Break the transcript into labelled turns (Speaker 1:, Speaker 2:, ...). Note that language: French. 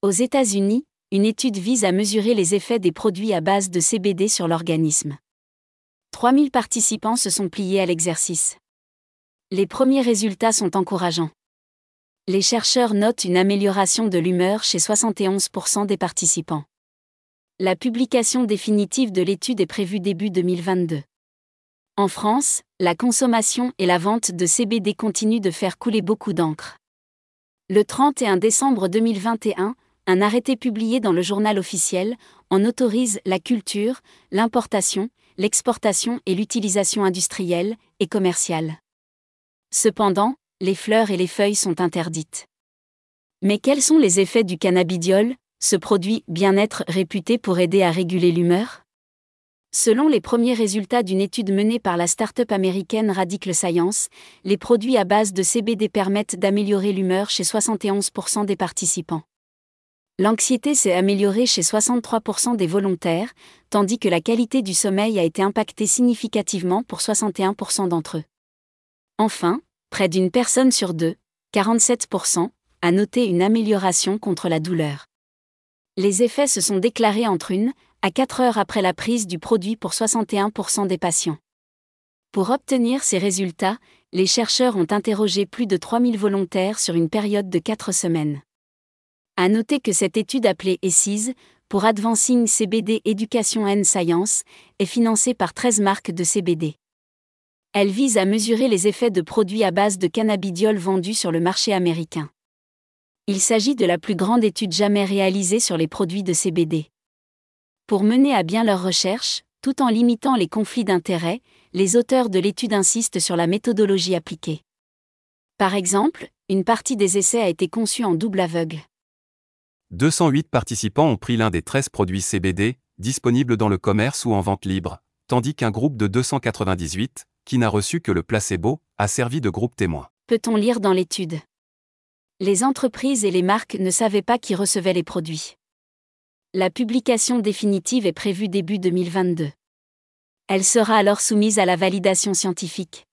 Speaker 1: Aux États-Unis, une étude vise à mesurer les effets des produits à base de CBD sur l'organisme. 3000 participants se sont pliés à l'exercice. Les premiers résultats sont encourageants. Les chercheurs notent une amélioration de l'humeur chez 71% des participants. La publication définitive de l'étude est prévue début 2022. En France, la consommation et la vente de CBD continuent de faire couler beaucoup d'encre. Le 31 décembre 2021, un arrêté publié dans le journal officiel en autorise la culture, l'importation, l'exportation et l'utilisation industrielle et commerciale. Cependant, les fleurs et les feuilles sont interdites. Mais quels sont les effets du cannabidiol, ce produit bien-être réputé pour aider à réguler l'humeur? Selon les premiers résultats d'une étude menée par la start-up américaine Radical Science, les produits à base de CBD permettent d'améliorer l'humeur chez 71% des participants. L'anxiété s'est améliorée chez 63% des volontaires, tandis que la qualité du sommeil a été impactée significativement pour 61% d'entre eux. Enfin, près d'une personne sur deux, 47%, a noté une amélioration contre la douleur. Les effets se sont déclarés entre une à 4 heures après la prise du produit pour 61% des patients. Pour obtenir ces résultats, les chercheurs ont interrogé plus de 3000 volontaires sur une période de 4 semaines. À noter que cette étude appelée ESSIS, pour Advancing CBD Education and Science, est financée par 13 marques de CBD. Elle vise à mesurer les effets de produits à base de cannabidiol vendus sur le marché américain. Il s'agit de la plus grande étude jamais réalisée sur les produits de CBD. Pour mener à bien leurs recherches, tout en limitant les conflits d'intérêts, les auteurs de l'étude insistent sur la méthodologie appliquée. Par exemple, une partie des essais a été conçue en double aveugle.
Speaker 2: 208 participants ont pris l'un des 13 produits CBD, disponibles dans le commerce ou en vente libre, tandis qu'un groupe de 298, qui n'a reçu que le placebo, a servi de groupe témoin.
Speaker 1: Peut-on lire dans l'étude? Les entreprises et les marques ne savaient pas qui recevait les produits. La publication définitive est prévue début 2022. Elle sera alors soumise à la validation scientifique.